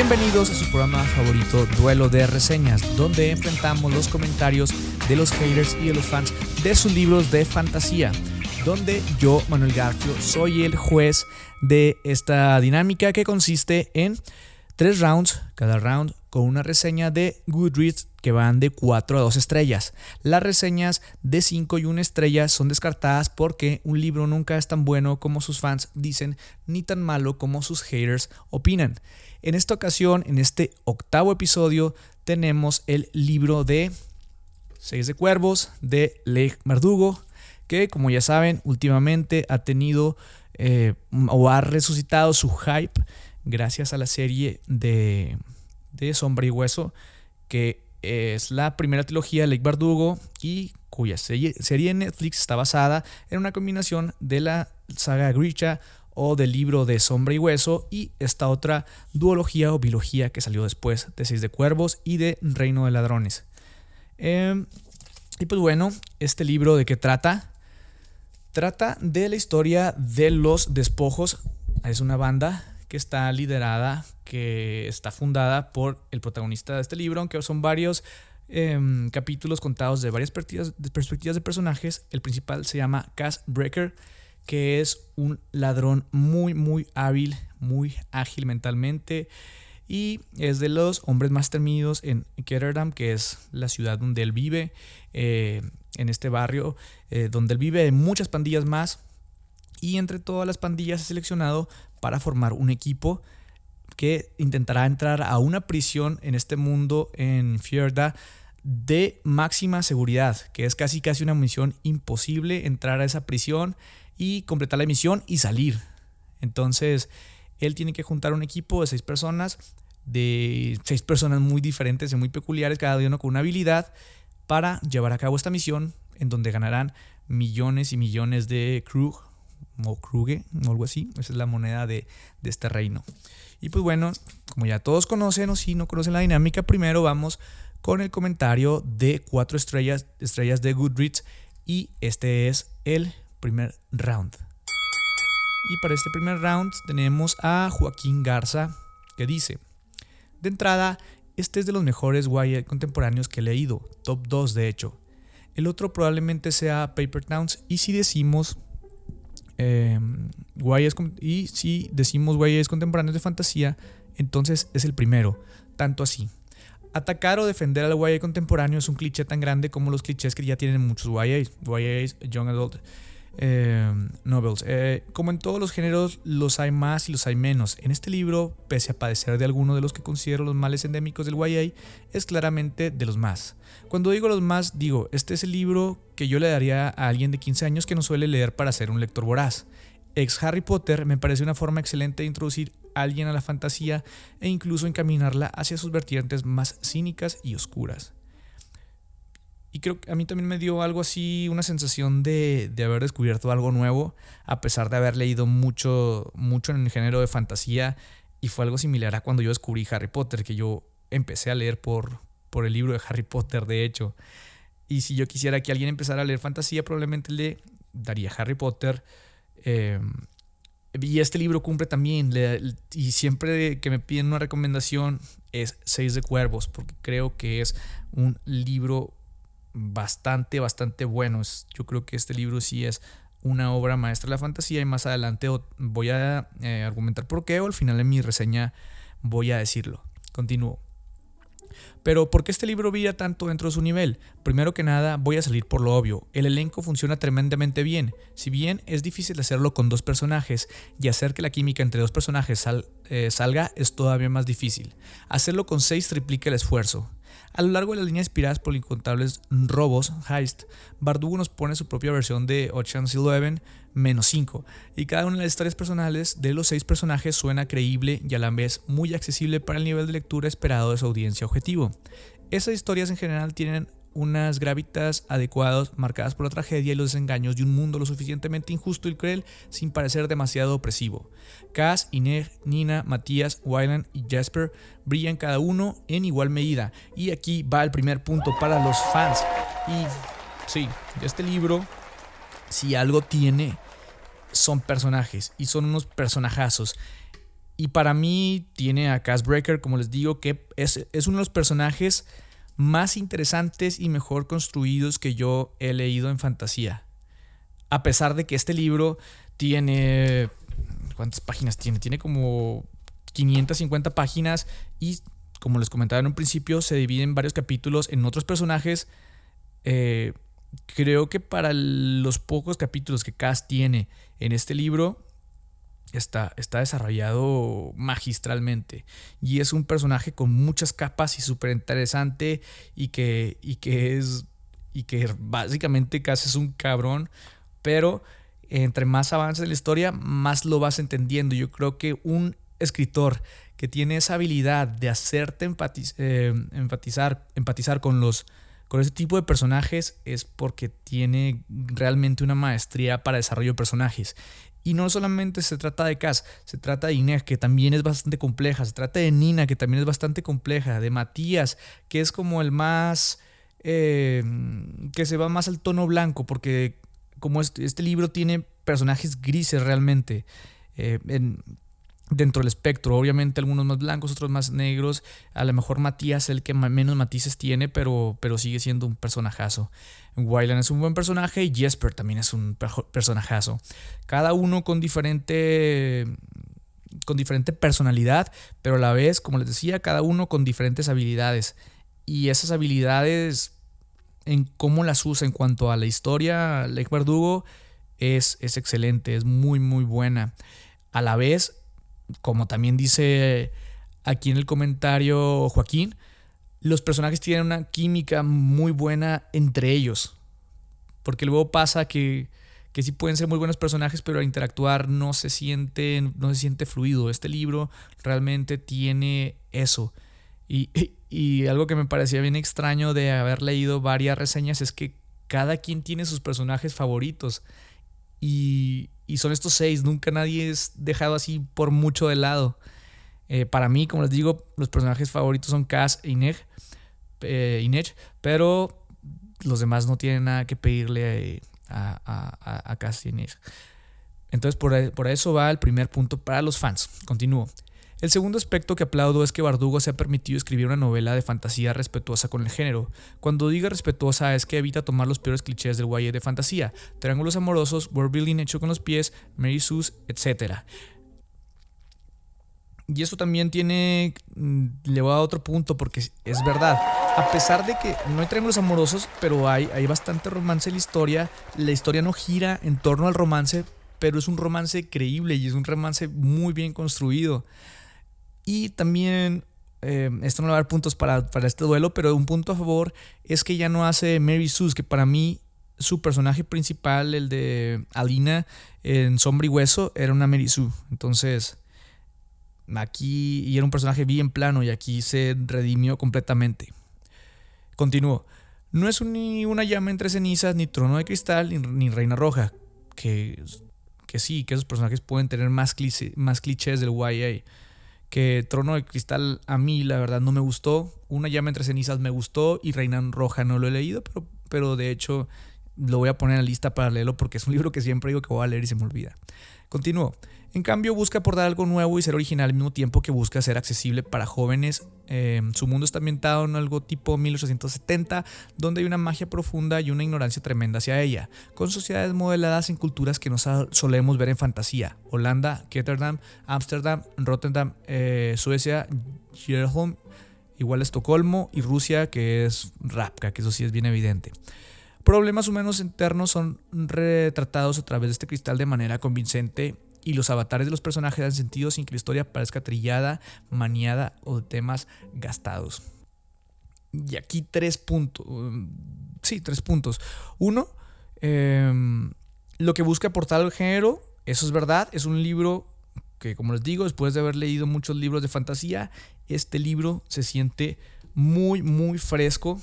Bienvenidos a su programa favorito Duelo de Reseñas, donde enfrentamos los comentarios de los haters y de los fans de sus libros de fantasía, donde yo, Manuel Garfio, soy el juez de esta dinámica que consiste en tres rounds, cada round con una reseña de Goodreads que van de 4 a 2 estrellas. Las reseñas de 5 y 1 estrella son descartadas porque un libro nunca es tan bueno como sus fans dicen, ni tan malo como sus haters opinan. En esta ocasión, en este octavo episodio, tenemos el libro de Seis de Cuervos de Leigh Mardugo, que como ya saben, últimamente ha tenido eh, o ha resucitado su hype gracias a la serie de, de Sombra y Hueso, que es la primera trilogía de Lake Bardugo y cuya serie, serie Netflix está basada en una combinación de la saga Grisha o del libro de Sombra y Hueso y esta otra duología o biología que salió después de Seis de Cuervos y de Reino de Ladrones. Em, y pues bueno, este libro de qué trata? Trata de la historia de los despojos. Es una banda que está liderada, que está fundada por el protagonista de este libro, aunque son varios em, capítulos contados de varias perspectivas de personajes. El principal se llama Cass Breaker, que es un ladrón muy, muy hábil, muy ágil mentalmente. Y es de los hombres más temidos en Ketterdam, que es la ciudad donde él vive, eh, en este barrio eh, donde él vive, hay muchas pandillas más. Y entre todas las pandillas ha seleccionado para formar un equipo que intentará entrar a una prisión en este mundo en Fierda de máxima seguridad, que es casi casi una misión imposible entrar a esa prisión y completar la misión y salir. Entonces, él tiene que juntar un equipo de seis personas, de seis personas muy diferentes y muy peculiares, cada uno con una habilidad, para llevar a cabo esta misión en donde ganarán millones y millones de crew o Kruge o algo así. Esa es la moneda de, este reino. Y pues bueno, como ya todos conocen o si no conocen la dinámica, primero vamos con el comentario de cuatro estrellas, estrellas de Goodreads y este es el primer round. Y para este primer round tenemos a Joaquín Garza que dice, de entrada, este es de los mejores YA contemporáneos que he leído, top 2 de hecho. El otro probablemente sea Paper Towns y si decimos eh, y si decimos YAs contemporáneos de fantasía, entonces es el primero, tanto así. Atacar o defender al YA contemporáneo es un cliché tan grande como los clichés que ya tienen muchos YAs, YAs, Young Adult eh, Novels. Eh, como en todos los géneros, los hay más y los hay menos. En este libro, pese a padecer de alguno de los que considero los males endémicos del YA, es claramente de los más. Cuando digo los más, digo, este es el libro que yo le daría a alguien de 15 años que no suele leer para ser un lector voraz. Ex Harry Potter me parece una forma excelente de introducir a alguien a la fantasía e incluso encaminarla hacia sus vertientes más cínicas y oscuras. Y creo que a mí también me dio algo así, una sensación de, haber descubierto algo nuevo, a pesar de haber leído mucho, mucho en el género de fantasía. Y fue algo similar a cuando yo descubrí Harry Potter, que yo empecé a leer por, por el libro de Harry Potter, de hecho. Y si yo quisiera que alguien empezara a leer fantasía, probablemente le daría Harry Potter. Em, y este libro cumple también. y siempre que me piden una recomendación es Seis de Cuervos, porque creo que es un libro bastante, bastante bueno. Yo creo que este libro sí es una obra maestra de la fantasía y más adelante voy a eh, argumentar por qué o al final en mi reseña voy a decirlo. Continúo. Pero ¿por qué este libro brilla tanto dentro de su nivel? Primero que nada, voy a salir por lo obvio. El elenco funciona tremendamente bien. Si bien es difícil hacerlo con dos personajes y hacer que la química entre dos personajes eh, salga es todavía más difícil. Hacerlo con seis triplica el esfuerzo. A lo largo de la línea inspiradas por incontables robos, heist, Bardugo nos pone su propia versión de Ocean's Eleven menos 5, y cada una de las historias personales de los seis personajes suena creíble y a la vez muy accesible para el nivel de lectura esperado de su audiencia objetivo. Esas historias en general tienen unas gravitas adecuadas marcadas por la tragedia y los desengaños de un mundo lo suficientemente injusto y cruel sin parecer demasiado opresivo. Cass, Ineg, Nina, Matías, Wyland y Jasper brillan cada uno en igual medida. Y aquí va el primer punto para los fans. Y sí, este libro, si algo tiene, son personajes y son unos personajazos. Y para mí tiene a Cass Breaker, como les digo, que es, es uno de los personajes más interesantes y mejor construidos que yo he leído en fantasía. A pesar de que este libro tiene... ¿Cuántas páginas tiene? Tiene como 550 páginas y como les comentaba en un principio, se divide en varios capítulos en otros personajes. Eh, creo que para los pocos capítulos que Cass tiene en este libro, está, está desarrollado magistralmente. Y es un personaje con muchas capas y súper interesante y que, y que es. Y que básicamente casi es un cabrón. Pero entre más avanza la historia, más lo vas entendiendo. Yo creo que un escritor que tiene esa habilidad de hacerte eh, empatizar, empatizar con los con ese tipo de personajes es porque tiene realmente una maestría para desarrollo de personajes. Y no solamente se trata de Cass, se trata de Inés, que también es bastante compleja, se trata de Nina, que también es bastante compleja, de Matías, que es como el más... Eh, que se va más al tono blanco, porque como este, libro tiene personajes grises realmente. Eh, en, dentro del espectro. Obviamente algunos más blancos, otros más negros. A lo mejor Matías es el que menos matices tiene, pero, pero sigue siendo un personajazo. Wyland es un buen personaje y Jesper también es un personajazo. Cada uno con diferente con diferente personalidad, pero a la vez, como les decía, cada uno con diferentes habilidades. Y esas habilidades en cómo las usa en cuanto a la historia, Lake Verdugo es, es excelente, es muy muy buena. A la vez como también dice aquí en el comentario Joaquín, los personajes tienen una química muy buena entre ellos. Porque luego pasa que, que sí pueden ser muy buenos personajes, pero al interactuar no se siente, no se siente fluido. Este libro realmente tiene eso. Y, y algo que me parecía bien extraño de haber leído varias reseñas es que cada quien tiene sus personajes favoritos. Y, y son estos seis, nunca nadie es dejado así por mucho de lado. Eh, para mí, como les digo, los personajes favoritos son Cass e Inej, eh, pero los demás no tienen nada que pedirle eh, a, Cass e Inej. Entonces, por, eso va el primer punto para los fans. Continúo. El segundo aspecto que aplaudo es que Bardugo se ha permitido escribir una novela de fantasía respetuosa con el género. Cuando diga respetuosa es que evita tomar los peores clichés del YA de fantasía, triángulos amorosos, world building hecho con los pies, Mary Sue's, etc. Y eso también tiene. Mm, le voy a otro punto porque es verdad. A pesar de que no hay triángulos amorosos, pero hay, hay bastante romance en la historia, la historia no gira en torno al romance, pero es un romance creíble y es un romance muy bien construido. Y también, eh, esto no va a dar puntos para, este duelo, pero un punto a favor es que ya no hace Mary Sue, que para mí su personaje principal, el de Alina en Sombra y Hueso, era una Mary Sue. Entonces, aquí, y era un personaje bien plano, y aquí se redimió completamente. Continúo. No es ni una llama entre cenizas, ni trono de cristal, ni, reina roja. Que, que sí, que esos personajes pueden tener más, más clichés del YA que Trono de Cristal a mí la verdad no me gustó. Una llama entre cenizas me gustó y Reina Roja no lo he leído, pero, pero de hecho lo voy a poner en la lista para leerlo porque es un libro que siempre digo que voy a leer y se me olvida. Continúo. En cambio, busca aportar algo nuevo y ser original al mismo tiempo que busca ser accesible para jóvenes. Em, su mundo está ambientado en algo tipo 1870, donde hay una magia profunda y una ignorancia tremenda hacia ella, con sociedades modeladas en culturas que no solemos ver en fantasía. Holanda, Ketterdam, Ámsterdam, Rotterdam, eh, Suecia, Gerholm, igual Estocolmo y Rusia, que es Rapka, que eso sí es bien evidente. Problemas humanos internos son retratados a través de este cristal de manera convincente y los avatares de los personajes dan sentido sin que la historia parezca trillada, maniada o de temas gastados. Y aquí tres puntos. Sí, tres puntos. Uno, em, lo que busca aportar al género, eso es verdad, es un libro que, como les digo, después de haber leído muchos libros de fantasía, este libro se siente muy, muy fresco.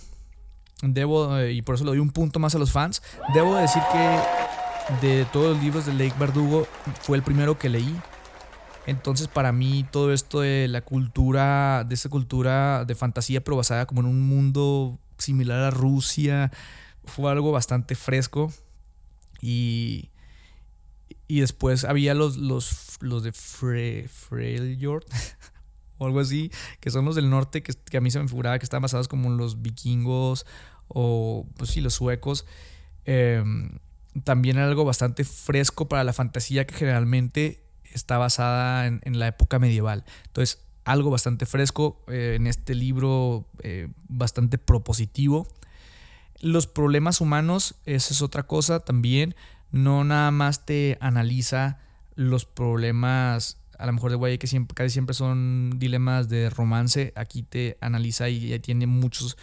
Debo, y por eso le doy un punto más a los fans, debo decir que de todos los libros de Lake Verdugo fue el primero que leí. Entonces para mí todo esto de la cultura, de esa cultura de fantasía pero basada como en un mundo similar a Rusia, fue algo bastante fresco. Y, Y después había los, los, los de Fre, o algo así, que son los del norte, que, a mí se me figuraba que estaban basados como los vikingos o, pues sí, los suecos. Em, también algo bastante fresco para la fantasía que generalmente está basada en, en la época medieval. Entonces, algo bastante fresco eh, en este libro, eh, bastante propositivo. Los problemas humanos, esa es otra cosa también. No nada más te analiza los problemas, a lo mejor de Guay, que siempre, casi siempre son dilemas de romance. Aquí te analiza y tiene muchos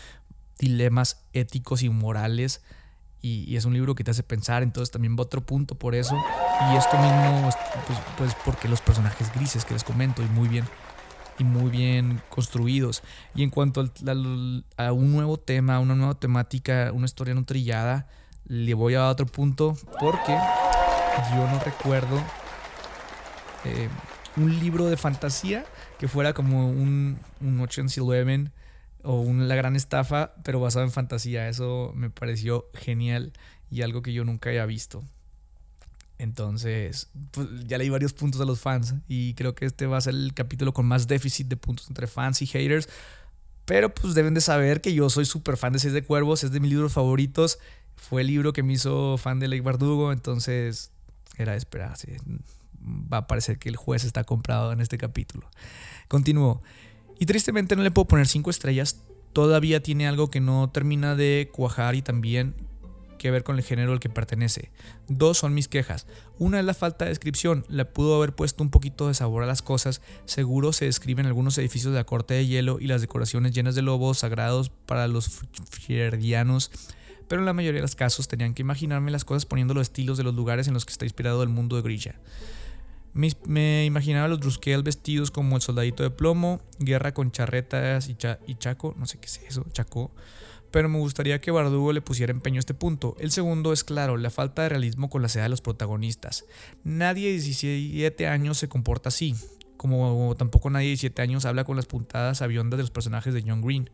dilemas éticos y morales y, es un libro que te hace pensar, entonces también va otro punto por eso. Y esto mismo, pues, pues, porque los personajes grises que les comento y muy bien y muy bien construidos. Y en cuanto a un nuevo tema, una nueva temática, una historia no trillada, le voy a otro punto porque yo no recuerdo eh, un libro de fantasía que fuera como un, un Ocean's Eleven o una La Gran Estafa, pero basado en fantasía. Eso me pareció genial y algo que yo nunca había visto. Entonces, pues, ya leí varios puntos de los fans y creo que este va a ser el capítulo con más déficit de puntos entre fans y haters. Pero pues deben de saber que yo soy súper fan de Seis de Cuervos, es de mis libros favoritos. Fue el libro que me hizo fan de Lake Bardugo, entonces era de esperar. Va a parecer que el juez está comprado en este capítulo. Continúo. Y tristemente no le puedo poner 5 estrellas. Todavía tiene algo que no termina de cuajar y también que ver con el género al que pertenece. Dos son mis quejas. Una es la falta de descripción. Le pudo haber puesto un poquito de sabor a las cosas. Seguro se describen algunos edificios de la corte de hielo y las decoraciones llenas de lobos sagrados para los fierdianos. Pero en la mayoría de los casos tenían que imaginarme las cosas poniendo los estilos de los lugares en los que está inspirado el mundo de Grilla. Me, imaginaba a los Druskel vestidos como el soldadito de plomo, guerra con charretas y, y chaco, no sé qué es eso, chaco. Pero me gustaría que Bardugo le pusiera empeño a este punto. El segundo es claro, la falta de realismo con la edad de los protagonistas. Nadie de 17 años se comporta así, como tampoco nadie de 17 años habla con las puntadas aviondas de los personajes de John Green.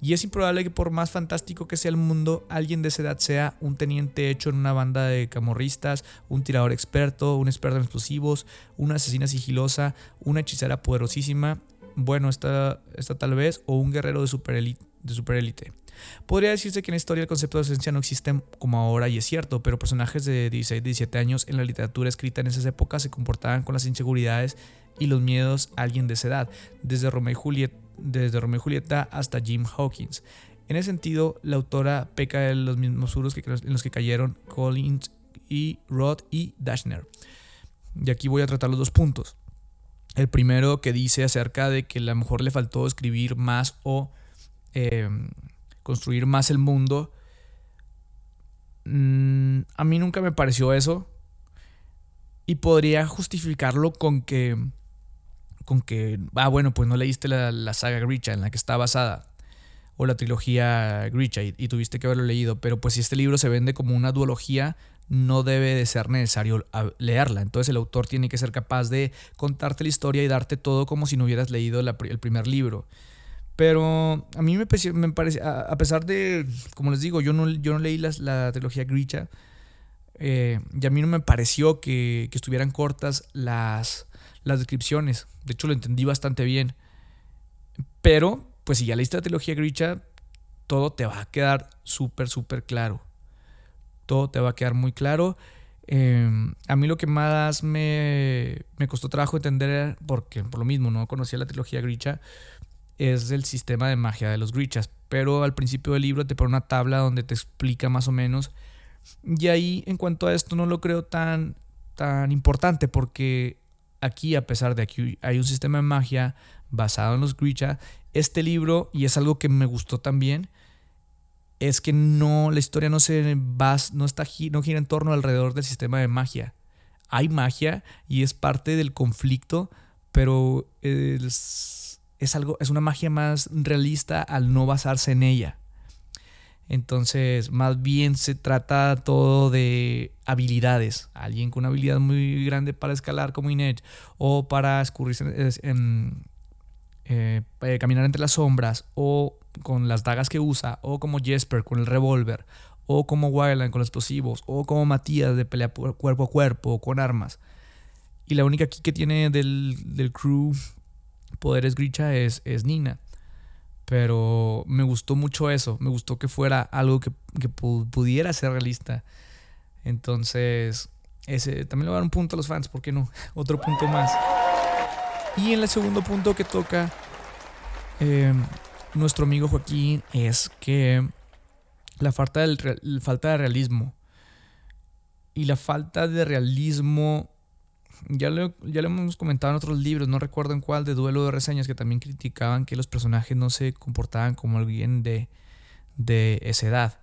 Y es improbable que por más fantástico que sea el mundo, alguien de esa edad sea un teniente hecho en una banda de camorristas, un tirador experto, un experto en explosivos, una asesina sigilosa, una hechicera poderosísima, bueno, esta, tal vez, o un guerrero de superélite. Podría decirse que en la historia el concepto de esencia no existe como ahora y es cierto, pero personajes de 16, 17 años en la literatura escrita en esas épocas se comportaban con las inseguridades y los miedos a alguien de esa edad, desde Romeo y Julieta desde Romeo y Julieta hasta Jim Hawkins. En ese sentido, la autora peca de los mismos suros que, en los que cayeron Collins y Roth y Dashner. Y aquí voy a tratar los dos puntos. El primero que dice acerca de que a lo mejor le faltó escribir más o em, construir más el mundo. Mm, a mí nunca me pareció eso. Y podría justificarlo con que con que, ah, bueno, pues no leíste la, saga Grisha en la que está basada, o la trilogía Grisha, y, tuviste que haberlo leído, pero pues si este libro se vende como una duología, no debe de ser necesario leerla. Entonces el autor tiene que ser capaz de contarte la historia y darte todo como si no hubieras leído el primer libro. Pero a mí me, me parece, a, pesar de, como les digo, yo no, yo no leí la trilogía Grisha, eh, y a mí no me pareció que, que estuvieran cortas las, las descripciones. De hecho, lo entendí bastante bien. Pero, pues si ya leíste la trilogía Grisha, todo te va a quedar súper, súper claro. Todo te va a quedar muy claro. Em, a mí lo que más me, me costó trabajo entender, porque por lo mismo no conocía la trilogía Grisha, es el sistema de magia de los Grishas. Pero al principio del libro te pone una tabla donde te explica más o menos. Y ahí, en cuanto a esto, no lo creo tan, tan importante, porque aquí, a pesar de que hay un sistema de magia basado en los Grisha, este libro, y es algo que me gustó también, es que no, la historia no se va, no está no gira en torno alrededor del sistema de magia. Hay magia y es parte del conflicto, pero es, es algo, es una magia más realista al no basarse en ella. Entonces, más bien se trata todo de habilidades. Alguien con una habilidad muy grande para escalar como Inet o para escurrirse, en, eh, caminar entre las sombras o con las dagas que usa o como Jesper con el revólver o como Wildland con los explosivos, o como Matías de pelea cuerpo a cuerpo, con armas. Y la única aquí que tiene del, del crew poderes Grisha es, es Nina. Pero me gustó mucho eso, me gustó que fuera algo que, que pudiera ser realista. Entonces, ese también le voy a dar un punto a los fans, ¿por qué no? Otro punto más. Y en el segundo punto que toca eh, nuestro amigo Joaquín es que la falta, del, falta de realismo. Y la falta de realismo, ya lo, ya lo hemos comentado en otros libros, no recuerdo en cuál, de duelo de reseñas, que también criticaban que los personajes no se comportaban como alguien de, de esa edad.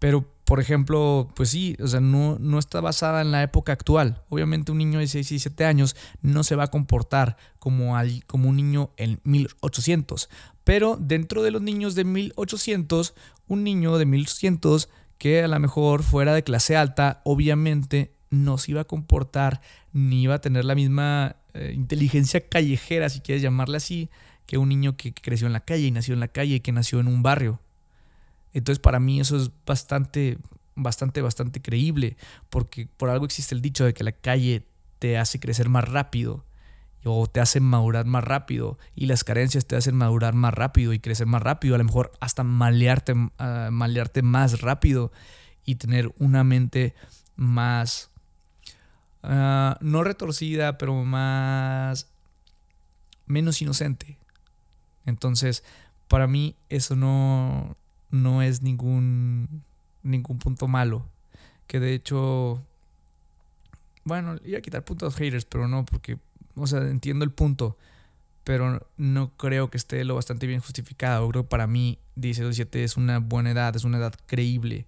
Pero, por ejemplo, pues sí, o sea, no, no está basada en la época actual. Obviamente un niño de 6 y 7 años no se va a comportar como, como un niño en 1800. Pero dentro de los niños de 1800, un niño de 1800 que a lo mejor fuera de clase alta, obviamente no se iba a comportar ni iba a tener la misma eh, inteligencia callejera, si quieres llamarla así, que un niño que creció en la calle y nació en la calle y que nació en un barrio. Entonces para mí eso es bastante, bastante, bastante creíble, porque por algo existe el dicho de que la calle te hace crecer más rápido o te hace madurar más rápido y las carencias te hacen madurar más rápido y crecer más rápido, a lo mejor hasta malearte, uh, malearte más rápido y tener una mente más, uh, no retorcida, pero más, menos inocente. Entonces, para mí eso no, no es ningún, ningún punto malo. Que de hecho, bueno, iba a quitar puntos haters, pero no, porque, o sea, entiendo el punto, pero no creo que esté lo bastante bien justificado. Creo que para mí 16 17 es una buena edad, es una edad creíble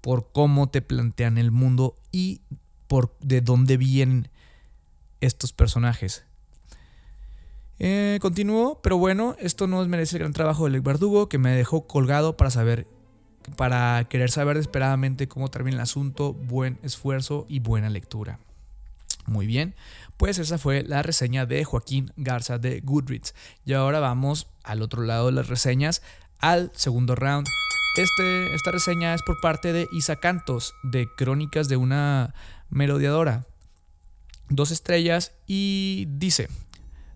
por cómo te plantean el mundo y por de dónde vienen estos personajes. Eh, pero bueno, esto no merece el gran trabajo de Lech Bardugo, que me dejó colgado para saber, para querer saber desesperadamente cómo termina el asunto, buen esfuerzo y buena lectura. Muy bien, pues esa fue la reseña de Joaquín Garza de Goodreads. Y ahora vamos al otro lado de las reseñas, al segundo round. Este, esta reseña es por parte de Isa Cantos, de Crónicas de una Melodiadora. Dos estrellas y dice,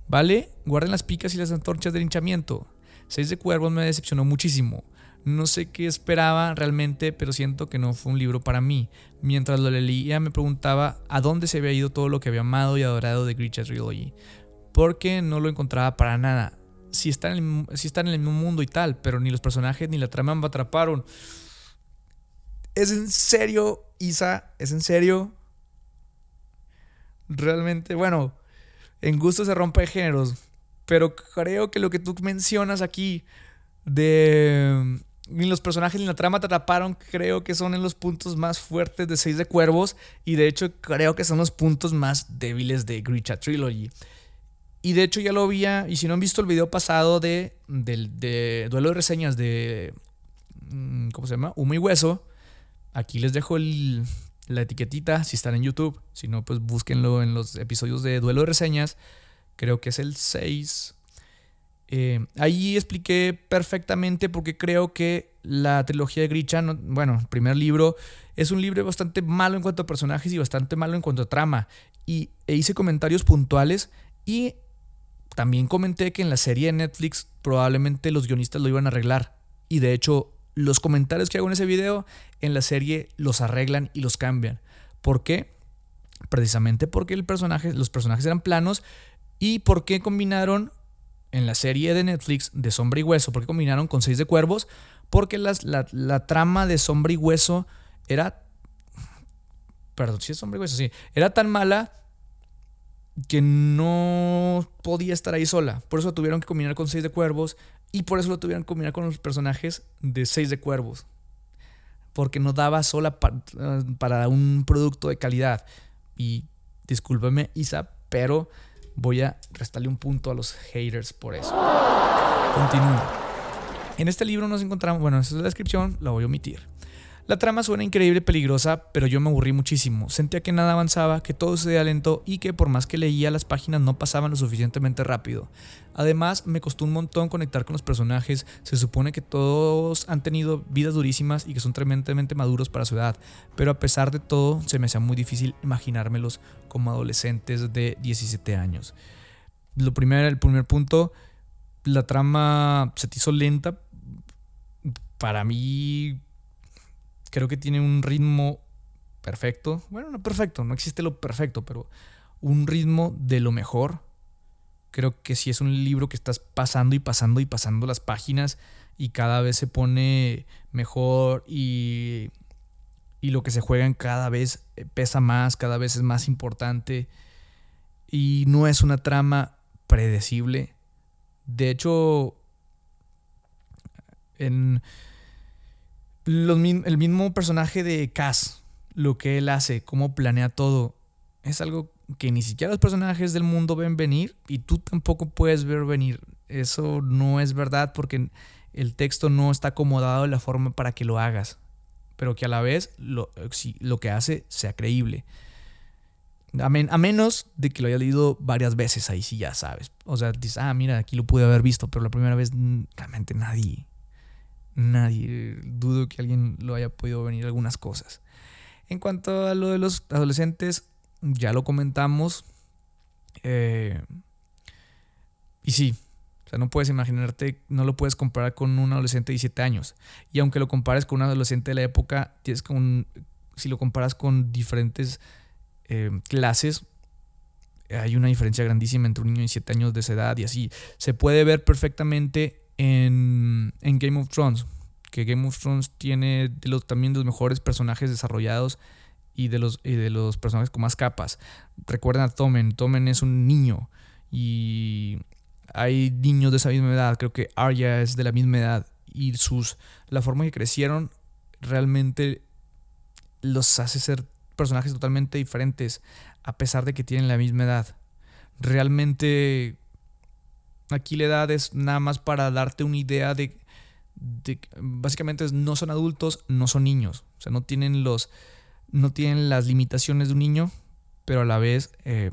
¿Vale? Guarden las picas y las antorchas de linchamiento. Seis de Cuervos me decepcionó muchísimo. No sé qué esperaba realmente, pero siento que no fue un libro para mí. Mientras lo leía me preguntaba a dónde se había ido todo lo que había amado y adorado de Gritch's Trilogy. Porque no lo encontraba para nada. Si están, en el, en el mismo mundo y tal, pero ni los personajes ni la trama me atraparon. ¿Es en serio, Isa? ¿Es en serio? Realmente, bueno, en gusto se rompe géneros. Pero creo que lo que tú mencionas aquí de ni los personajes ni la trama te atraparon, creo que son en los puntos más fuertes de Seis de Cuervos y de hecho creo que son los puntos más débiles de Grisha Trilogy. Y de hecho ya lo había, y si no han visto el video pasado de, de Duelo de Reseñas de, mm, ¿cómo se llama? Humo y Hueso, aquí les dejo la etiquetita si están en YouTube. Si no, pues búsquenlo en los episodios de Duelo de Reseñas. Creo que es el 6. Eh, ahí expliqué perfectamente porque creo que la trilogía de Grisha, bueno, el primer libro, es un libro bastante malo en cuanto a personajes y bastante malo en cuanto a trama. Y e hice comentarios puntuales y también comenté que en la serie de Netflix probablemente los guionistas lo iban a arreglar. Y de hecho los comentarios que hago en ese video en la serie los arreglan y los cambian. ¿Por qué? Precisamente porque el personaje, los personajes eran planos y por qué combinaron en la serie de Netflix de Sombra y Hueso, por qué combinaron con Seis de Cuervos, porque las, la, trama de Sombra y Hueso era... Perdón, si es Sombra y Hueso, sí. Era tan mala que no podía estar ahí sola. Por eso tuvieron que combinar con Seis de Cuervos y por eso lo tuvieron que combinar con los personajes de Seis de Cuervos. Porque no daba sola para un producto de calidad. Y discúlpeme, Isa, pero voy a restarle un punto a los haters por eso. Continúo. En este libro nos encontramos, bueno, esa es la descripción, la voy a omitir. La trama suena increíble y peligrosa, pero yo me aburrí muchísimo. Sentía que nada avanzaba, que todo se lento y que por más que leía las páginas no pasaban lo suficientemente rápido. Además, me costó un montón conectar con los personajes. Se supone que todos han tenido vidas durísimas y que son tremendamente maduros para su edad, pero a pesar de todo, se me hacía muy difícil imaginármelos como adolescentes de 17 años. Lo primero, el primer punto, la trama se te hizo lenta. Para mí, Creo que tiene un ritmo perfecto. Bueno, no perfecto, no existe lo perfecto, pero un ritmo de lo mejor. Creo que si es un libro que estás pasando y pasando y pasando las páginas y cada vez se pone mejor y, y lo que se juega en cada vez pesa más, cada vez es más importante y no es una trama predecible. De hecho, en el mismo personaje de Cass, lo que él hace, cómo planea todo, es algo que ni siquiera los personajes del mundo ven venir y tú tampoco puedes ver venir. Eso no es verdad porque el texto no está acomodado de la forma para que lo hagas, pero que a la vez lo, que hace sea creíble. A, a, menos de que lo haya leído varias veces, ahí sí ya sabes. O sea, dices, ah, mira, aquí lo pude haber visto, pero la primera vez realmente nadie, nadie, dudo que alguien lo haya podido venir algunas cosas. En cuanto a lo de los adolescentes, ya lo comentamos. Eh, y sí, o sea, no puedes imaginarte, no lo puedes comparar con un adolescente de 17 años. Y aunque lo compares con un adolescente de la época, tienes con, si lo comparas con diferentes eh, clases, hay una diferencia grandísima entre un niño de 17 años de esa edad y así. Se puede ver perfectamente en, Game of Thrones, que Game of Thrones tiene de los, también los mejores personajes desarrollados y de, los, de los personajes con más capas. Recuerden a Tommen, Tommen es un niño y hay niños de esa misma edad, creo que Arya es de la misma edad y sus, la forma que crecieron realmente los hace ser personajes totalmente diferentes a pesar de que tienen la misma edad. Realmente Aquí la edad es nada más para darte una idea de, básicamente no son adultos, no son niños. O sea, no tienen los no tienen las limitaciones de un niño, pero a la vez eh,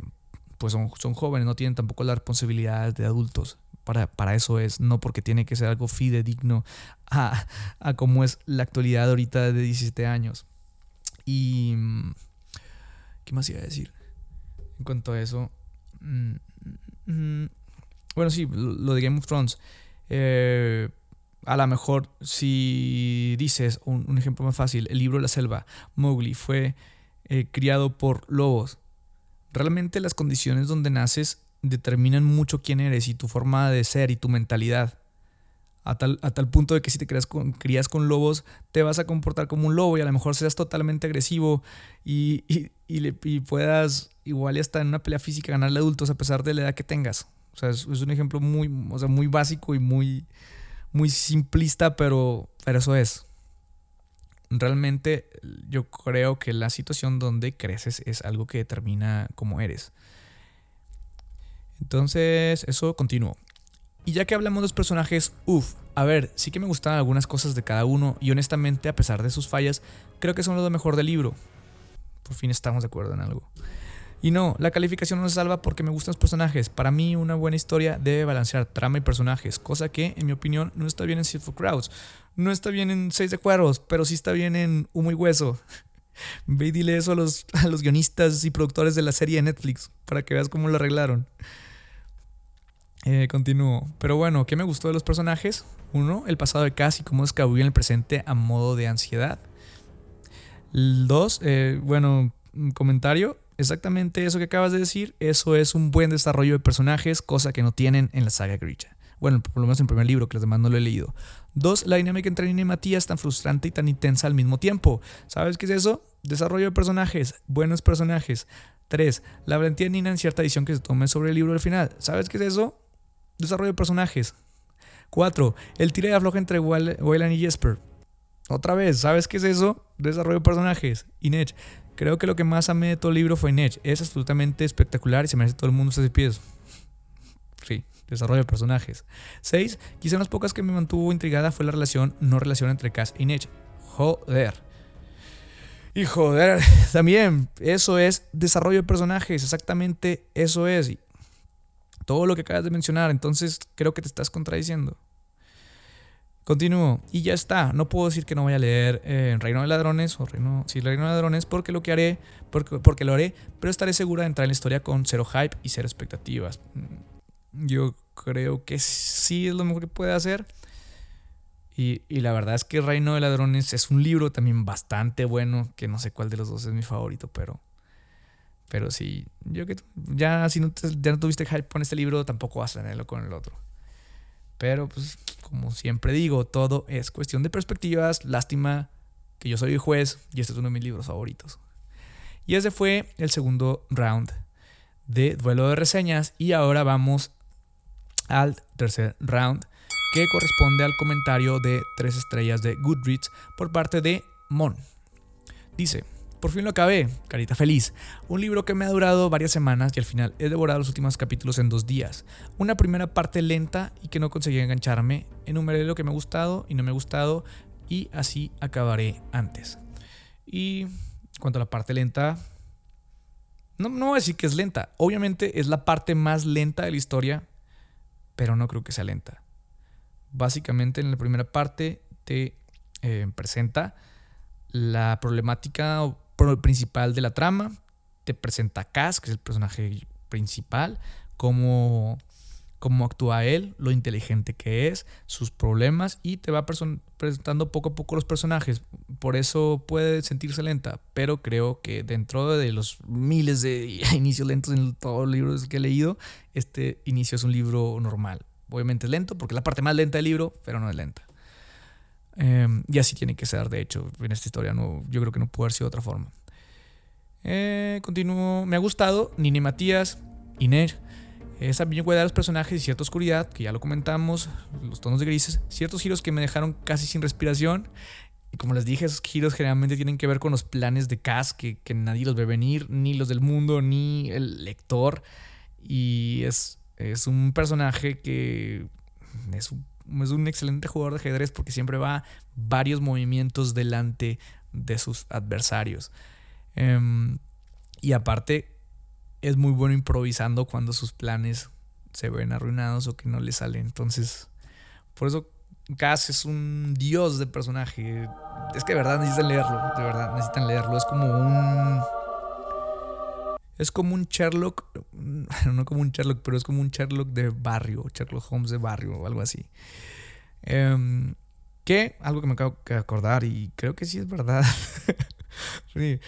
pues son, son, jóvenes, no tienen tampoco las responsabilidades de adultos. Para, para, eso es, no porque tiene que ser algo fidedigno a, a cómo es la actualidad ahorita de 17 años. Y... ¿Qué más iba a decir? En cuanto a eso... Mm, mm, bueno, sí, lo de Game of Thrones. Eh, a lo mejor si dices un, ejemplo más fácil, el libro de la selva, Mowgli fue eh, criado por lobos. Realmente las condiciones donde naces determinan mucho quién eres y tu forma de ser y tu mentalidad. A tal, a tal punto de que si te crías con, crías con lobos, te vas a comportar como un lobo y a lo mejor seas totalmente agresivo y, y, le, y puedas igual y hasta en una pelea física ganarle adultos a pesar de la edad que tengas. O sea, es, un ejemplo muy, o sea, muy básico y muy, muy simplista, pero, pero eso es. Realmente yo creo que la situación donde creces es algo que determina cómo eres. Entonces, eso continuó. Y ya que hablamos de los personajes, uff, a ver, sí que me gustaban algunas cosas de cada uno y honestamente, a pesar de sus fallas, creo que son lo mejor del libro. Por fin estamos de acuerdo en algo. Y no, la calificación no se salva porque me gustan los personajes. Para mí, una buena historia debe balancear trama y personajes, cosa que, en mi opinión, no está bien en Seed for Crowds. No está bien en Seis de Cueros, pero sí está bien en Humo y Hueso. Ve y dile eso a los, a los guionistas y productores de la serie de Netflix para que veas cómo lo arreglaron. Eh, continúo. Pero bueno, ¿qué me gustó de los personajes? Uno, el pasado de Cass y cómo escabulló en el presente a modo de ansiedad. Dos, eh, bueno, comentario exactamente eso que acabas de decir, eso es un buen desarrollo de personajes, cosa que no tienen en la saga Grisha. Bueno, por lo menos en el primer libro, que los demás no lo he leído. Dos, la dinámica entre Nina y Matías es tan frustrante y tan intensa al mismo tiempo. ¿Sabes qué es eso? Desarrollo de personajes, buenos personajes. Tres, la valentía de Nina en cierta edición que se tome sobre el libro al final. ¿Sabes qué es eso? Desarrollo de personajes. Cuatro, el tira de afloja entre Wayland y Jesper. Otra vez, ¿sabes qué es eso? Desarrollo de personajes. Inech, Creo que lo que más amé de todo el libro fue Nech. Es absolutamente espectacular y se merece todo el mundo sus pies. Sí, desarrollo de personajes. 6. Quizá las pocas que me mantuvo intrigada fue la relación, no relación entre Cass y Nech. Joder. Y joder, también, eso es desarrollo de personajes, exactamente eso es. todo lo que acabas de mencionar, entonces creo que te estás contradiciendo. Continúo. Y ya está. No puedo decir que no voy a leer eh, Reino de Ladrones o Reino, sí, Reino de Ladrones porque lo que haré, porque, lo haré, pero estaré segura de entrar en la historia con cero hype y cero expectativas. Mm, yo creo que sí es lo mejor que puede hacer. Y, la verdad es que Reino de Ladrones es un libro también bastante bueno, que no sé cuál de los dos es mi favorito, pero... Pero sí, yo que ya si no, ya no tuviste hype con este libro, tampoco vas a tenerlo con el otro. Pero pues, como siempre digo, todo es cuestión de perspectivas. Lástima que yo soy el juez y este es uno de mis libros favoritos. Y ese fue el segundo round de duelo de reseñas. Y ahora vamos al tercer round, que corresponde al comentario de tres estrellas de Goodreads por parte de Mon. Dice, por fin lo acabé, carita feliz. Un libro que me ha durado varias semanas y al final he devorado los últimos capítulos en dos días. Una primera parte lenta y que no conseguí engancharme. Enumeré lo que me ha gustado y no me ha gustado y así acabaré antes. Y cuanto a la parte lenta, no, no voy a decir que es lenta. Obviamente es la parte más lenta de la historia, pero no creo que sea lenta. Básicamente en la primera parte te eh, presenta la problemática principal de la trama. Te presenta a Cass, que es el personaje principal, cómo, cómo actúa él, lo inteligente que es, sus problemas y te va presentando poco a poco los personajes. Por eso puede sentirse lenta, pero creo que dentro de los miles de inicios lentos en todos los libros que he leído, este inicio es un libro normal. Obviamente es lento porque es la parte más lenta del libro, pero no es lenta. Em, y así tiene que ser, de hecho, en esta historia no, yo creo que no puede haber sido de otra forma. Eh, continúo. Me ha gustado Nini Matías, Inés. Esa ambigüedad de los personajes y cierta oscuridad, que ya lo comentamos, los tonos de grises, ciertos giros que me dejaron casi sin respiración. Y como les dije, esos giros generalmente tienen que ver con los planes de Cass, que, que nadie los ve venir, ni los del mundo, ni el lector. Y es, es un personaje que es un es un excelente jugador de ajedrez porque siempre va varios movimientos delante de sus adversarios. Em, y aparte, es muy bueno improvisando cuando sus planes se ven arruinados o que no le salen. Entonces, por eso Cass es un dios de personaje. Es que de verdad necesitan leerlo, de verdad necesitan leerlo. Es como un es como un Sherlock, no como un Sherlock, pero es como un Sherlock de barrio, Sherlock Holmes de barrio o algo así. Em, que, algo que me acabo de acordar y creo que sí es verdad. sí.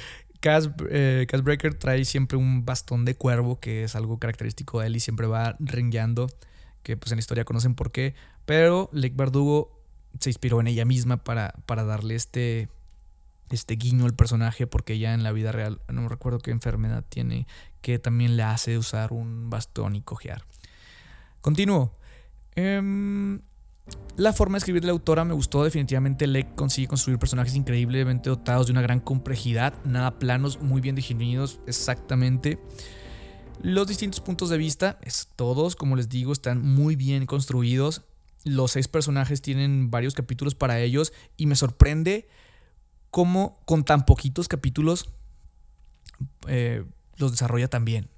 Eh, Breaker trae siempre un bastón de cuervo, que es algo característico de él y siempre va ringueando, que pues en la historia conocen por qué. Pero Lake Bardugo se inspiró en ella misma para, para darle este este guiño al personaje porque ella en la vida real, no recuerdo qué enfermedad tiene, que también le hace usar un bastón y cojear. Continúo. Em, la forma de escribir de la autora me gustó definitivamente. Leck consigue construir personajes increíblemente dotados de una gran complejidad, nada planos, muy bien definidos, exactamente. Los distintos puntos de vista, es, todos, como les digo, están muy bien construidos. Los seis personajes tienen varios capítulos para ellos y me sorprende cómo con tan poquitos capítulos eh, los desarrolla tan bien.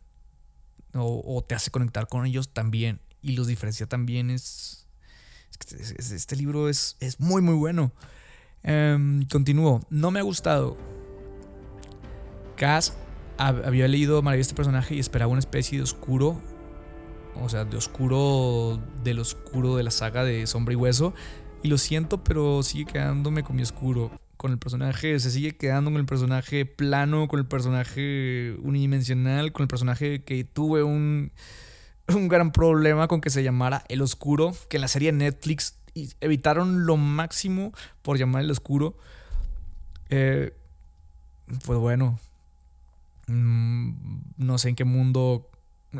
O, te hace conectar con ellos también. Y los diferencia también. Es, este libro es, es, muy, muy bueno. Em, continúo. No me ha gustado. Cass había leído Maravilla este personaje y esperaba una especie de oscuro. O sea, de oscuro. Del oscuro de la saga de Sombra y Hueso. Y lo siento, pero sigue quedándome con mi oscuro con el personaje, se sigue quedando con el personaje plano, con el personaje unidimensional, con el personaje que tuve un, un gran problema con que se llamara El Oscuro, que en la serie Netflix evitaron lo máximo por llamar El Oscuro. Eh, pues bueno, mm, no sé en qué mundo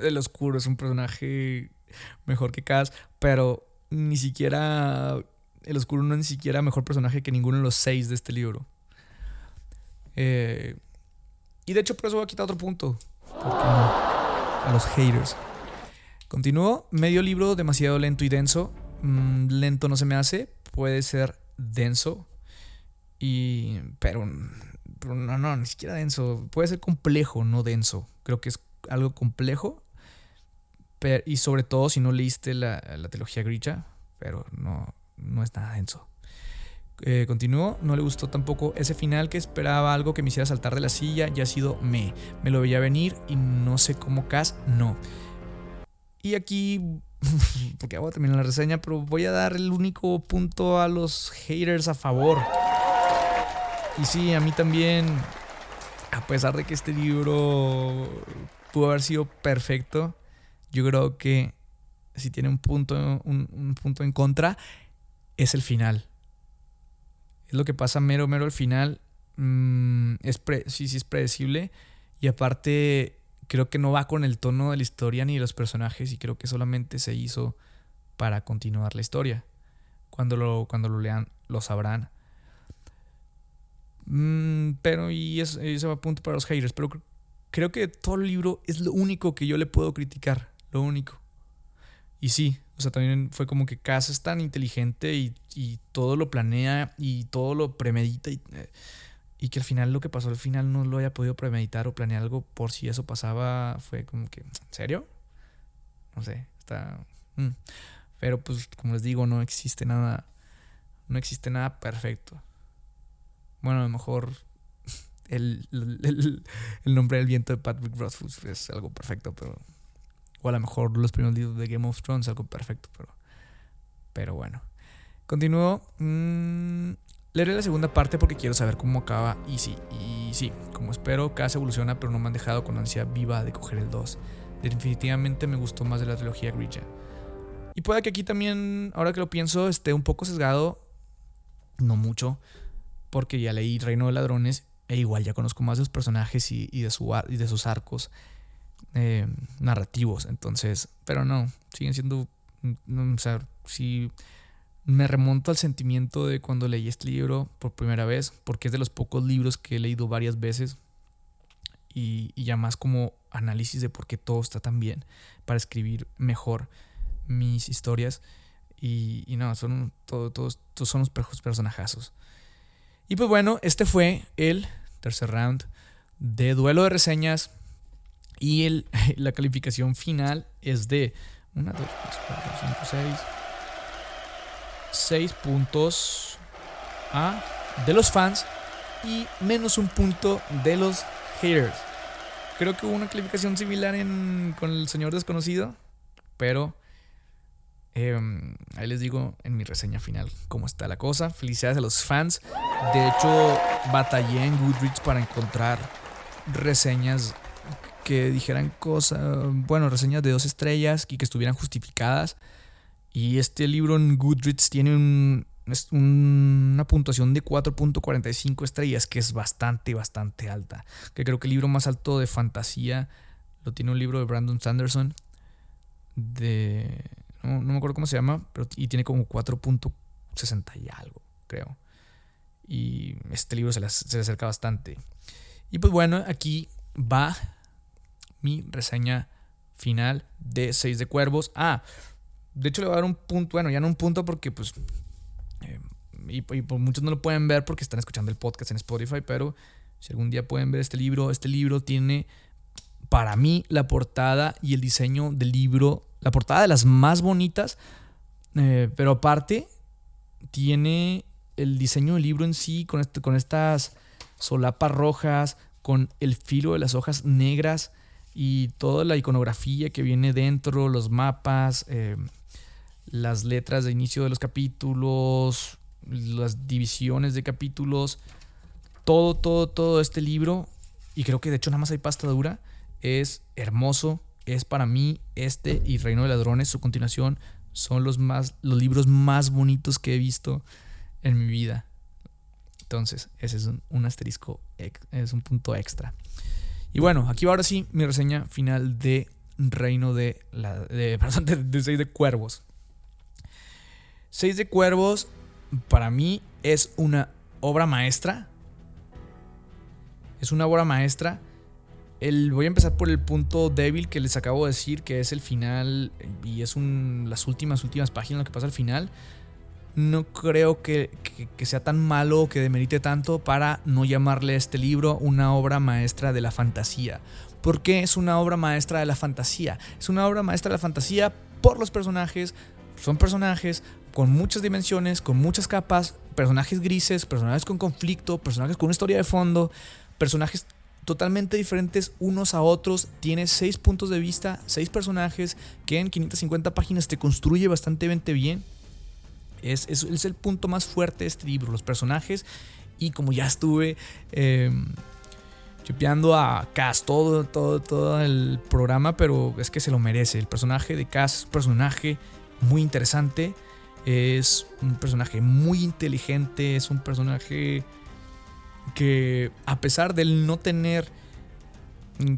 El Oscuro es un personaje mejor que Cass, pero ni siquiera el Oscuro no es ni siquiera mejor personaje que ninguno de los seis de este libro. Eh, y de hecho, por eso voy a quitar otro punto. A los haters. Continúo. Medio libro demasiado lento y denso. Mm, lento no se me hace. Puede ser denso. Y. Pero. pero no, no, ni siquiera denso. Puede ser complejo, no denso. Creo que es algo complejo. y sobre todo si no leíste la, la trilogía Grisha, pero no, no es nada denso. Eh, continuó, no le gustó tampoco ese final que esperaba algo que me hiciera saltar de la silla, ya ha sido me. Me lo veía venir y no sé cómo Cas, no. Y aquí, porque voy a terminar la reseña, pero voy a dar el único punto a los haters a favor. Y sí, a mí también, a pesar de que este libro pudo haber sido perfecto, yo creo que si tiene un punto, un punto en contra, es el final es lo que pasa mero, mero al final. Mm, es sí, sí es predecible. Y aparte, creo que no va con el tono de la historia ni de los personajes. Y creo que solamente se hizo para continuar la historia. Cuando lo, cuando lo lean, lo sabrán. Mm, pero, y eso, eso va a punto para los haters. Pero creo que todo el libro es lo único que yo le puedo criticar. Lo único. Y sí, o sea, también fue como que Cass es tan inteligente y, todo lo planea y todo lo premedita y, eh, y, que al final lo que pasó al final no lo haya podido premeditar o planear algo por si eso pasaba. Fue como que, ¿en serio? No sé, está... Mm. Pero pues como les digo, no existe nada, no existe nada perfecto. Bueno, a lo mejor el, el nombre del viento de Patrick Rothfuss es algo perfecto, pero o a lo mejor los primeros libros de Game of Thrones, algo perfecto, pero, pero bueno. Continúo. Mm, leeré la segunda parte porque quiero saber cómo acaba. Y sí, y sí, como espero, cada vez evoluciona, pero no me han dejado con ansia viva de coger el 2. Definitivamente me gustó más de la trilogía Grilla. Y puede que aquí también, ahora que lo pienso, esté un poco sesgado. No mucho, porque ya leí Reino de Ladrones e igual ya conozco más de los personajes y, de, su, y de sus arcos. Eh, narrativos. Entonces, pero no, siguen siendo, mm, o sea, si me remonto al sentimiento de cuando leí este libro por primera vez, porque es de los pocos libros que he leído varias veces y, ya más como análisis de por qué todo está tan bien para escribir mejor mis historias. Y, y no, son todos, todos, todos son los personajazos. Y pues bueno, este fue el tercer round de duelo de reseñas y el, la calificación final es de 1, 2, 3, 4, 5, 6. 6 puntos a, de los fans y menos un punto de los haters. Creo que hubo una calificación similar en, con el señor desconocido, pero em, ahí les digo en mi reseña final cómo está la cosa. Felicidades a los fans. De hecho, batallé en Goodreads para encontrar reseñas que dijeran cosas, bueno, reseñas de dos estrellas y que estuvieran justificadas. Y este libro en Goodreads tiene un, una puntuación de 4.45 estrellas, que es bastante, bastante alta. Que creo que el libro más alto de fantasía lo tiene un libro de Brandon Sanderson. De. No, me acuerdo cómo se llama, pero y tiene como 4.60 y algo, creo. Y este libro se se le acerca bastante. Y pues bueno, aquí va mi reseña final de 6 de Cuervos. Ah, de hecho le voy a dar un punto, bueno, ya no un punto porque pues... Eh, y, por muchos no lo pueden ver porque están escuchando el podcast en Spotify, pero si algún día pueden ver este libro, este libro tiene para mí la portada y el diseño del libro, la portada de las más bonitas, eh, pero aparte tiene el diseño del libro en sí con, este, con estas solapas rojas, con el filo de las hojas negras y toda la iconografía que viene dentro, los mapas, eh, las letras de inicio de los capítulos, las divisiones de capítulos, todo, todo, todo este libro, y creo que de hecho nada más hay pasta dura, es hermoso, es para mí este y Reino de Ladrones, su continuación, son los, más, los libros más bonitos que he visto en mi vida. Entonces, ese es un asterisco, es un punto extra. Y bueno, aquí va ahora sí mi reseña final de Reino de, la, de, de, Seis de Cuervos. Seis de Cuervos para mí es una obra maestra. Es una obra maestra. El, voy a empezar por el punto débil que les acabo de decir, que es el final y es un, las últimas, últimas páginas lo que pasa al final. No creo que, sea tan malo o que demerite tanto para no llamarle a este libro una obra maestra de la fantasía. ¿Por qué es una obra maestra de la fantasía? Es una obra maestra de la fantasía por los personajes. Son personajes con muchas dimensiones, con muchas capas, personajes grises, personajes con conflicto, personajes con una historia de fondo, personajes totalmente diferentes unos a otros. Tiene seis puntos de vista, seis personajes que en 550 páginas te construye bastante bien. Es, es, el punto más fuerte de este libro, los personajes. Y como ya estuve eh, a Cass todo, todo, todo el programa, pero es que se lo merece. El personaje de Cass es un personaje muy interesante. Es un personaje muy inteligente. Es un personaje que a pesar de no tener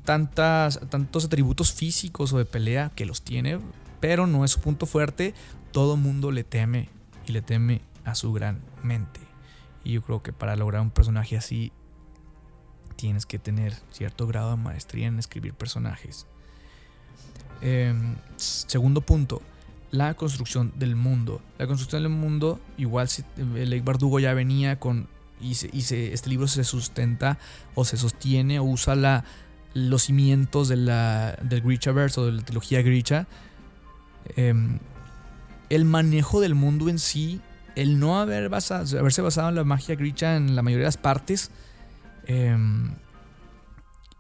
tantas, tantos atributos físicos o de pelea, que los tiene, pero no es su punto fuerte, todo mundo le teme y le teme a su gran mente. Y yo creo que para lograr un personaje así tienes que tener cierto grado de maestría en escribir personajes. Em, segundo punto, la construcción del mundo. La construcción del mundo, igual si el Lake Bardugo ya venía con y, este libro se sustenta o se sostiene o usa los cimientos de la, del Grishaverse o de la trilogía Grisha. Em, el manejo del mundo en sí, el no haber haberse basado en la magia Grisha en la mayoría de las partes, em,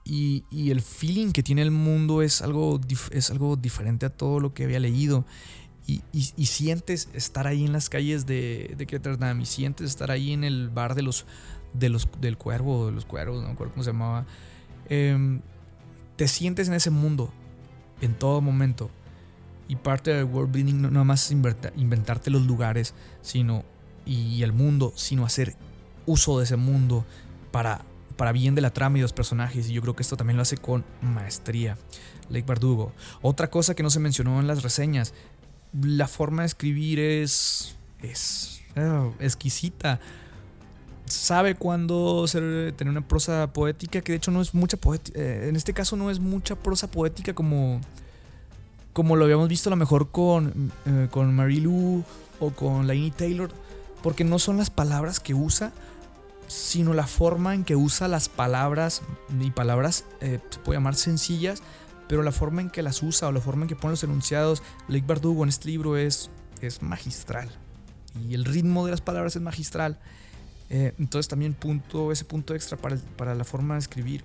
y, y, el feeling que tiene el mundo es algo, es algo diferente a todo lo que había leído. Y, y, sientes estar ahí en las calles de, de Ketterdam y sientes estar ahí en el bar de los, de los del cuervo, de los cuervos, no me acuerdo cómo se llamaba. Em, te sientes en ese mundo en todo momento. Y parte del world building no nada más es inventarte los lugares sino, y el mundo, sino hacer uso de ese mundo para, para bien de la trama y los personajes. Y yo creo que esto también lo hace con maestría. Lake Bardugo. Otra cosa que no se mencionó en las reseñas, la forma de escribir es, es oh, exquisita. Sabe cuándo tener una prosa poética, que de hecho no es mucha poética. Eh, en este caso no es mucha prosa poética como como lo habíamos visto a lo mejor con, eh, con Marilu o con Lainey Taylor, porque no son las palabras que usa, sino la forma en que usa las palabras, y palabras eh, se puede llamar sencillas, pero la forma en que las usa o la forma en que pone los enunciados, Lake Bardugo en este libro es, es magistral. Y el ritmo de las palabras es magistral. Eh, entonces también punto, ese punto extra para, para la forma de escribir.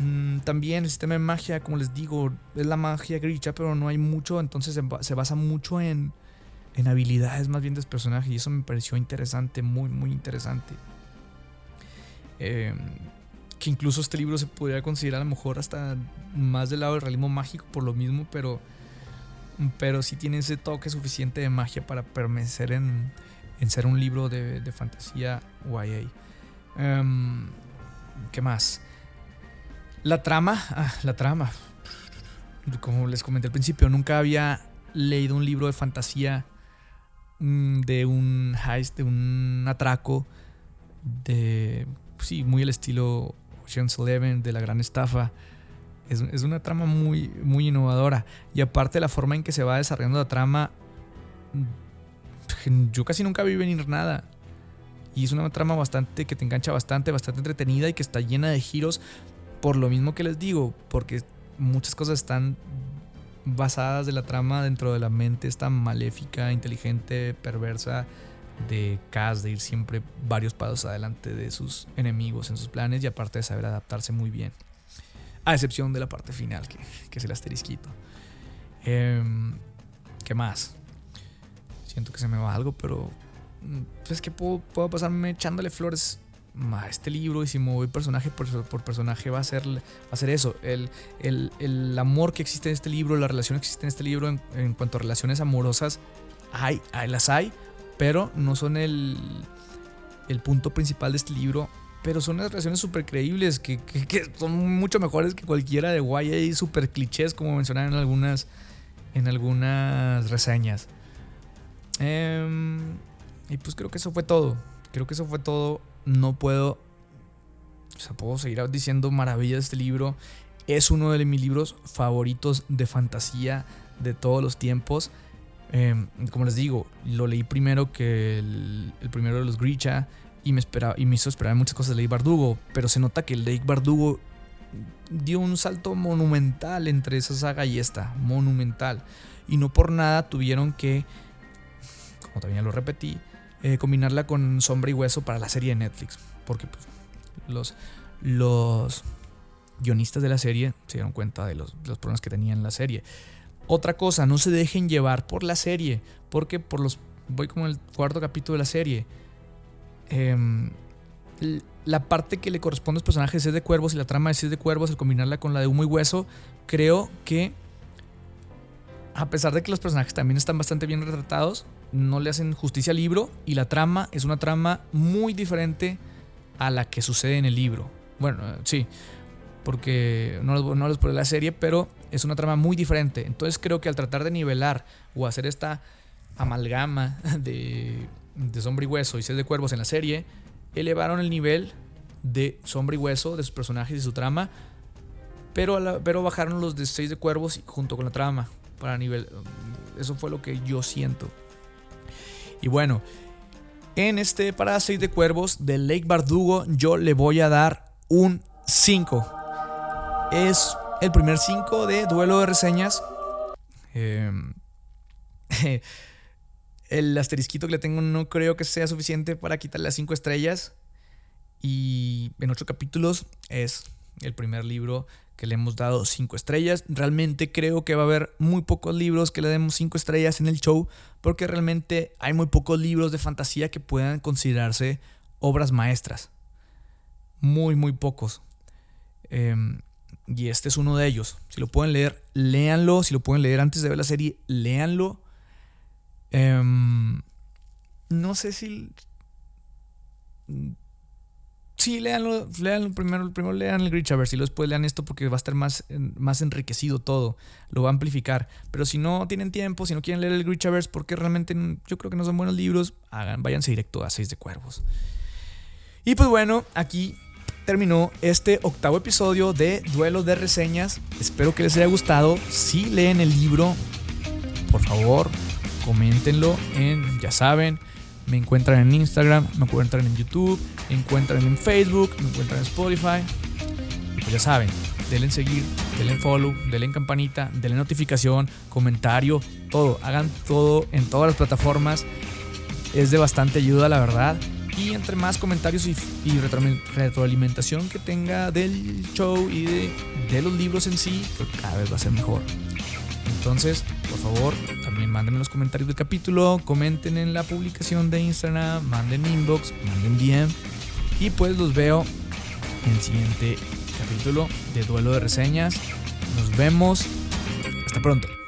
Mm, también el sistema de magia, como les digo, es la magia gricha, pero no hay mucho, entonces se, basa mucho en, en habilidades más bien de los personajes y eso me pareció interesante, muy, muy interesante. Em, que incluso este libro se podría considerar a lo mejor hasta más del lado del realismo mágico por lo mismo, pero, pero sí tiene ese toque suficiente de magia para permanecer en, en ser un libro de, de fantasía YA. Em, ¿Qué más? La trama, ah, la trama. Como les comenté al principio, nunca había leído un libro de fantasía mm, de un heist, de un atraco, de, sí, muy el estilo Ocean's Eleven, de la gran estafa. Es, es, una trama muy, muy innovadora. Y aparte la forma en que se va desarrollando la trama, mm, yo casi nunca vi venir nada. Y es una trama bastante que te engancha bastante, bastante entretenida y que está llena de giros por lo mismo que les digo, porque muchas cosas están basadas de la trama dentro de la mente esta maléfica, inteligente, perversa de Kaz, de ir siempre varios pasos adelante de sus enemigos en sus planes y aparte de saber adaptarse muy bien. A excepción de la parte final, que, es el asterisquito. Em, ¿Qué más? Siento que se me va algo, pero mm, es que puedo, puedo pasarme echándole flores este libro y si me voy personaje por, personaje va a ser, va a ser eso. El, el, amor que existe en este libro, la relación que existe en este libro en, cuanto a relaciones amorosas, hay, hay, las hay, pero no son el, el punto principal de este libro. Pero son unas relaciones súper creíbles que, que, son mucho mejores que cualquiera de YA súper clichés, como mencionaron en algunas, en algunas reseñas. Em, y pues creo que eso fue todo. Creo que eso fue todo no puedo, o sea, puedo seguir diciendo maravillas de este libro. Es uno de mis libros favoritos de fantasía de todos los tiempos. Em, como les digo, lo leí primero que el, primero de los Grisha y me, esperaba, y me hizo esperar muchas cosas de Lake Bardugo, pero se nota que Lake Bardugo dio un salto monumental entre esa saga y esta, monumental. Y no por nada tuvieron que, como también lo repetí, eh, combinarla con Sombra y Hueso para la serie de Netflix. Porque pues, los, los guionistas de la serie se dieron cuenta de los, problemas que tenía en la serie. Otra cosa, no se dejen llevar por la serie, porque por los voy como el cuarto capítulo de la serie. Em, la parte que le corresponde a los personajes es de cuervos y la trama es de cuervos, al combinarla con la de humo y hueso, creo que a pesar de que los personajes también están bastante bien retratados, no le hacen justicia al libro y la trama es una trama muy diferente a la que sucede en el libro. Bueno, sí, porque no, no les la serie, pero es una trama muy diferente. Entonces creo que al tratar de nivelar o hacer esta amalgama de, de Sombra y Hueso y Seis de Cuervos en la serie, elevaron el nivel de Sombra y Hueso, de sus personajes y su trama, pero, pero bajaron los de Seis de Cuervos junto con la trama. Para nivel. Eso fue lo que yo siento. Y bueno, en este para de Cuervos de Lake Bardugo, yo le voy a dar un 5 es el primer 5 de duelo de reseñas. Em, el asterisquito que le tengo no creo que sea suficiente para quitarle las 5 estrellas. Y en ocho capítulos es el primer libro que le hemos dado 5 estrellas. Realmente creo que va a haber muy pocos libros que le demos 5 estrellas en el show. Porque realmente hay muy pocos libros de fantasía que puedan considerarse obras maestras. Muy, muy pocos. Eh, y este es uno de ellos. Si lo pueden leer, léanlo. Si lo pueden leer antes de ver la serie, léanlo. Em, no sé si. Sí, léanlo, léanlo primero, primero lean el Grinch y después lean esto porque va a estar más, más enriquecido todo, lo va a amplificar. Pero si no tienen tiempo, si no quieren leer el Grinch porque realmente yo creo que no son buenos libros, hagan, váyanse directo a Seis de Cuervos. Y pues bueno, aquí terminó este octavo episodio de Duelo de Reseñas. Espero que les haya gustado. Si leen el libro, por favor, coméntenlo en, ya saben, me encuentran en Instagram, me encuentran en YouTube, me encuentran en Facebook, me encuentran en Spotify. Y pues ya saben, denle seguir, denle follow, denle en campanita, denle notificación, comentario, todo. Hagan todo en todas las plataformas. Es de bastante ayuda, la verdad. Y entre más comentarios y, retroalimentación que tenga del show y de, los libros en sí, pues cada vez va a ser mejor. Entonces, por favor, también manden los comentarios del capítulo, comenten en la publicación de Instagram, manden inbox, manden DM y pues los veo en el siguiente capítulo de Duelo de Reseñas. Nos vemos. Hasta pronto.